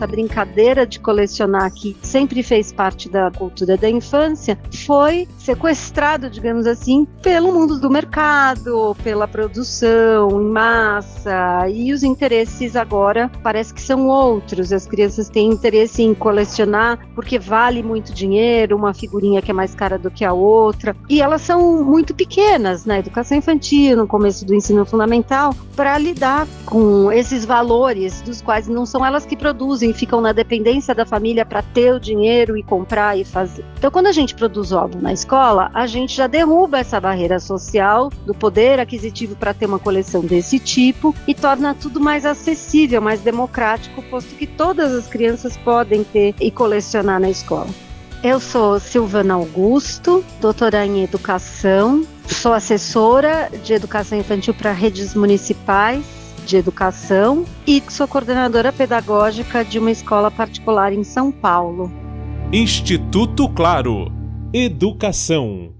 essa brincadeira de colecionar que sempre fez parte da cultura da infância, foi sequestrado, digamos assim, pelo mundo do mercado, pela produção em massa, e os interesses agora parece que são outros. As crianças têm interesse em colecionar porque vale muito dinheiro, uma figurinha que é mais cara do que a outra, e elas são muito pequenas na educação infantil, no começo do ensino fundamental, para lidar com esses valores dos quais não são elas que produzem, ficam na dependência da família para ter o dinheiro e comprar e fazer. Então, quando a gente produz o álbum na escola, a gente já derruba essa barreira social do poder aquisitivo para ter uma coleção desse tipo e torna tudo mais acessível, mais democrático, posto que todas as crianças podem ter e colecionar na escola. Eu sou Silvana Augusto, doutora em educação, sou assessora de educação infantil para redes municipais de educação e sou coordenadora pedagógica de uma escola particular em São Paulo. Instituto Claro Educação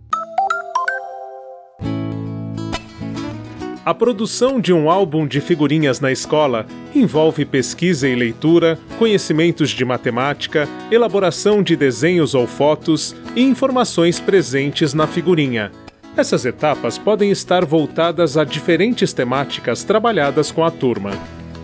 A produção de um álbum de figurinhas na escola envolve pesquisa e leitura, conhecimentos de matemática, elaboração de desenhos ou fotos e informações presentes na figurinha. Essas etapas podem estar voltadas a diferentes temáticas trabalhadas com a turma.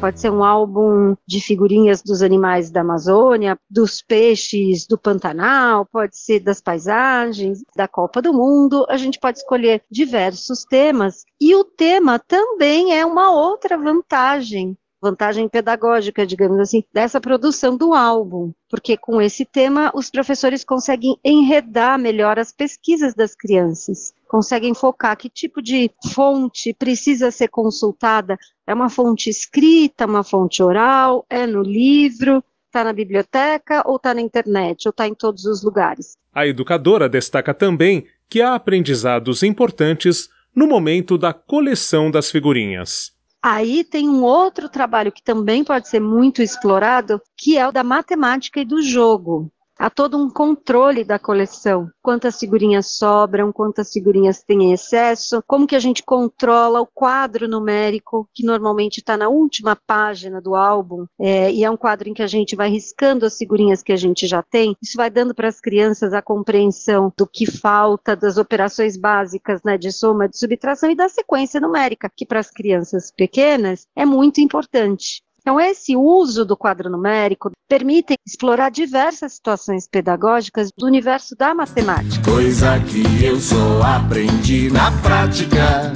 Pode ser um álbum de figurinhas dos animais da Amazônia, dos peixes do Pantanal, pode ser das paisagens, da Copa do Mundo. A gente pode escolher diversos temas. E o tema também é uma outra vantagem vantagem pedagógica, digamos assim, dessa produção do álbum, porque com esse tema os professores conseguem enredar melhor as pesquisas das crianças, conseguem focar que tipo de fonte precisa ser consultada, é uma fonte escrita, uma fonte oral, é no livro, está na biblioteca ou está na internet, ou está em todos os lugares. A educadora destaca também que há aprendizados importantes no momento da coleção das figurinhas. Aí tem um outro trabalho que também pode ser muito explorado, que é o da matemática e do jogo. Há todo um controle da coleção. Quantas figurinhas sobram, quantas figurinhas têm em excesso, como que a gente controla o quadro numérico, que normalmente está na última página do álbum, é, e é um quadro em que a gente vai riscando as figurinhas que a gente já tem. Isso vai dando para as crianças a compreensão do que falta, das operações básicas né, de soma, de subtração e da sequência numérica, que para as crianças pequenas é muito importante. Então, esse uso do quadro numérico permite explorar diversas situações pedagógicas do universo da matemática. Coisa que eu só aprendi na prática.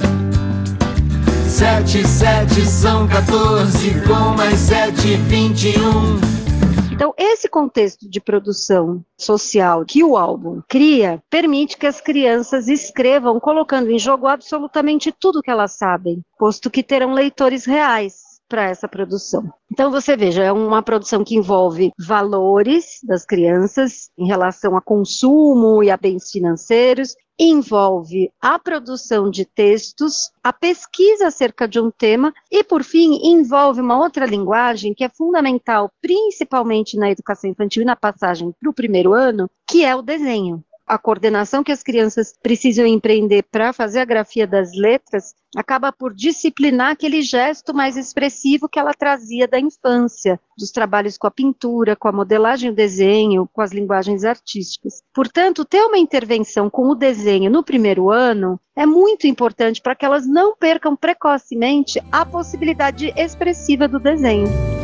Sete, sete são 14, com mais sete, 21. Então, esse contexto de produção social que o álbum cria permite que as crianças escrevam colocando em jogo absolutamente tudo que elas sabem, posto que terão leitores reais para essa produção. Então você veja, é uma produção que envolve valores das crianças em relação a consumo e a bens financeiros, envolve a produção de textos, a pesquisa acerca de um tema e, por fim, envolve uma outra linguagem que é fundamental, principalmente na educação infantil e na passagem para o primeiro ano, que é o desenho a coordenação que as crianças precisam empreender para fazer a grafia das letras acaba por disciplinar aquele gesto mais expressivo que ela trazia da infância, dos trabalhos com a pintura, com a modelagem, o desenho, com as linguagens artísticas. Portanto, ter uma intervenção com o desenho no primeiro ano é muito importante para que elas não percam precocemente a possibilidade expressiva do desenho.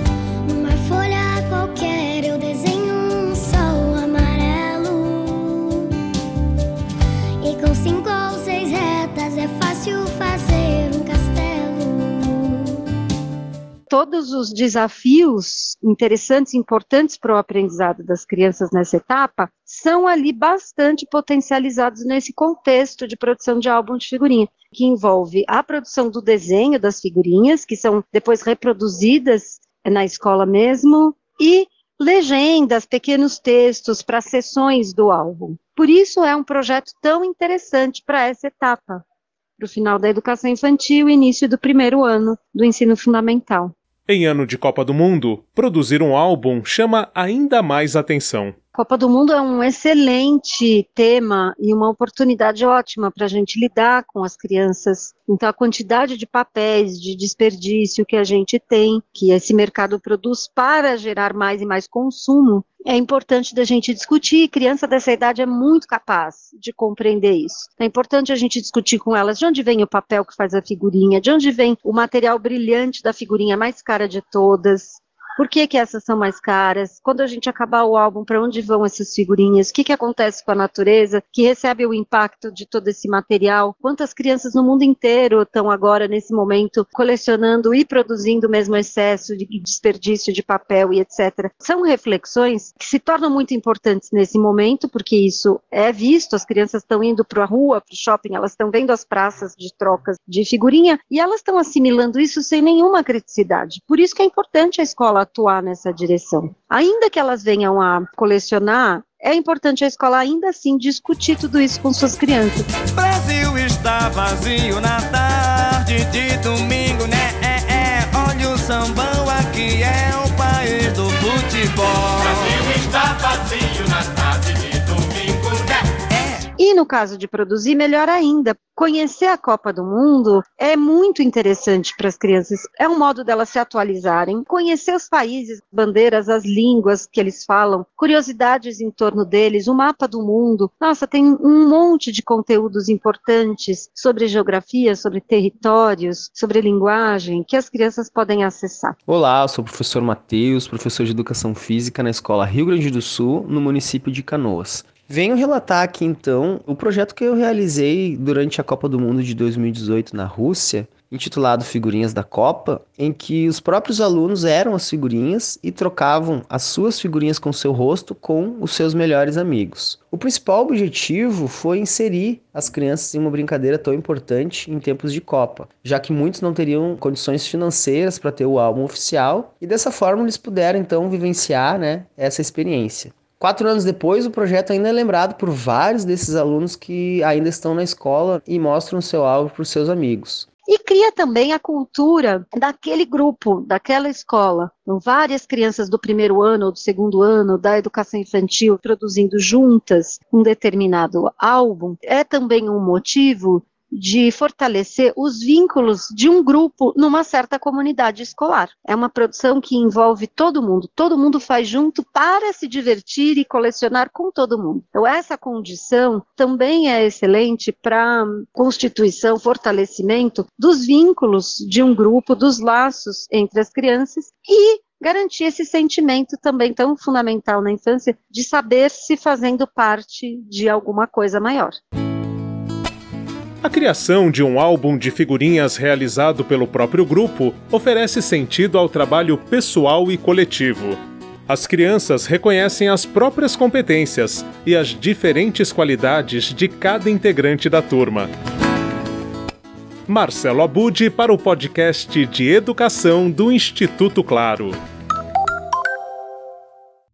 Todos os desafios interessantes importantes para o aprendizado das crianças nessa etapa são ali bastante potencializados nesse contexto de produção de álbum de figurinha, que envolve a produção do desenho das figurinhas, que são depois reproduzidas na escola mesmo, e legendas, pequenos textos para sessões do álbum. Por isso é um projeto tão interessante para essa etapa para o final da educação infantil e início do primeiro ano do ensino fundamental. Em ano de Copa do Mundo, produzir um álbum chama ainda mais atenção. Copa do Mundo é um excelente tema e uma oportunidade ótima para a gente lidar com as crianças. Então, a quantidade de papéis, de desperdício que a gente tem, que esse mercado produz para gerar mais e mais consumo, é importante da gente discutir. Criança dessa idade é muito capaz de compreender isso. É importante a gente discutir com elas de onde vem o papel que faz a figurinha, de onde vem o material brilhante da figurinha mais cara de todas, por que, que essas são mais caras? Quando a gente acabar o álbum, para onde vão essas figurinhas? O que, que acontece com a natureza que recebe o impacto de todo esse material? Quantas crianças no mundo inteiro estão agora, nesse momento, colecionando e produzindo o mesmo excesso de desperdício de papel e etc. São reflexões que se tornam muito importantes nesse momento, porque isso é visto, as crianças estão indo para a rua, para o shopping, elas estão vendo as praças de trocas de figurinha e elas estão assimilando isso sem nenhuma criticidade. Por isso que é importante a escola atuar nessa direção. Ainda que elas venham a colecionar, é importante a escola ainda assim discutir tudo isso com suas crianças. Brasil está vazio na tarde de domingo, né? É, é. Olha o sambão aqui é o país do futebol. No caso de produzir, melhor ainda, Conhecer a Copa do Mundo é muito interessante para as crianças. É um modo delas se atualizarem, conhecer os países, bandeiras, as línguas que eles falam, curiosidades em torno deles, o mapa do mundo. Nossa, tem um monte de conteúdos importantes sobre geografia, sobre territórios, sobre linguagem que as crianças podem acessar. Olá, eu sou o professor Matheus, professor de Educação Física na Escola Rio Grande do Sul, no município de Canoas. Venho relatar aqui então o projeto que eu realizei durante a Copa do Mundo de 2018 na Rússia, intitulado Figurinhas da Copa, em que os próprios alunos eram as figurinhas e trocavam as suas figurinhas com seu rosto com os seus melhores amigos. O principal objetivo foi inserir as crianças em uma brincadeira tão importante em tempos de Copa, já que muitos não teriam condições financeiras para ter o álbum oficial e dessa forma eles puderam então vivenciar né, essa experiência. Quatro anos depois, o projeto ainda é lembrado por vários desses alunos que ainda estão na escola e mostram seu álbum para os seus amigos. E cria também a cultura daquele grupo, daquela escola. Então, várias crianças do primeiro ano ou do segundo ano da educação infantil produzindo juntas um determinado álbum é também um motivo de fortalecer os vínculos de um grupo numa certa comunidade escolar. É uma produção que envolve todo mundo, todo mundo faz junto para se divertir e colecionar com todo mundo. Então, essa condição também é excelente para constituição, fortalecimento dos vínculos de um grupo, dos laços entre as crianças e garantir esse sentimento também tão fundamental na infância de saber se fazendo parte de alguma coisa maior. A criação de um álbum de figurinhas realizado pelo próprio grupo oferece sentido ao trabalho pessoal e coletivo. As crianças reconhecem as próprias competências e as diferentes qualidades de cada integrante da turma. Marcelo Abud para o podcast de Educação do Instituto Claro.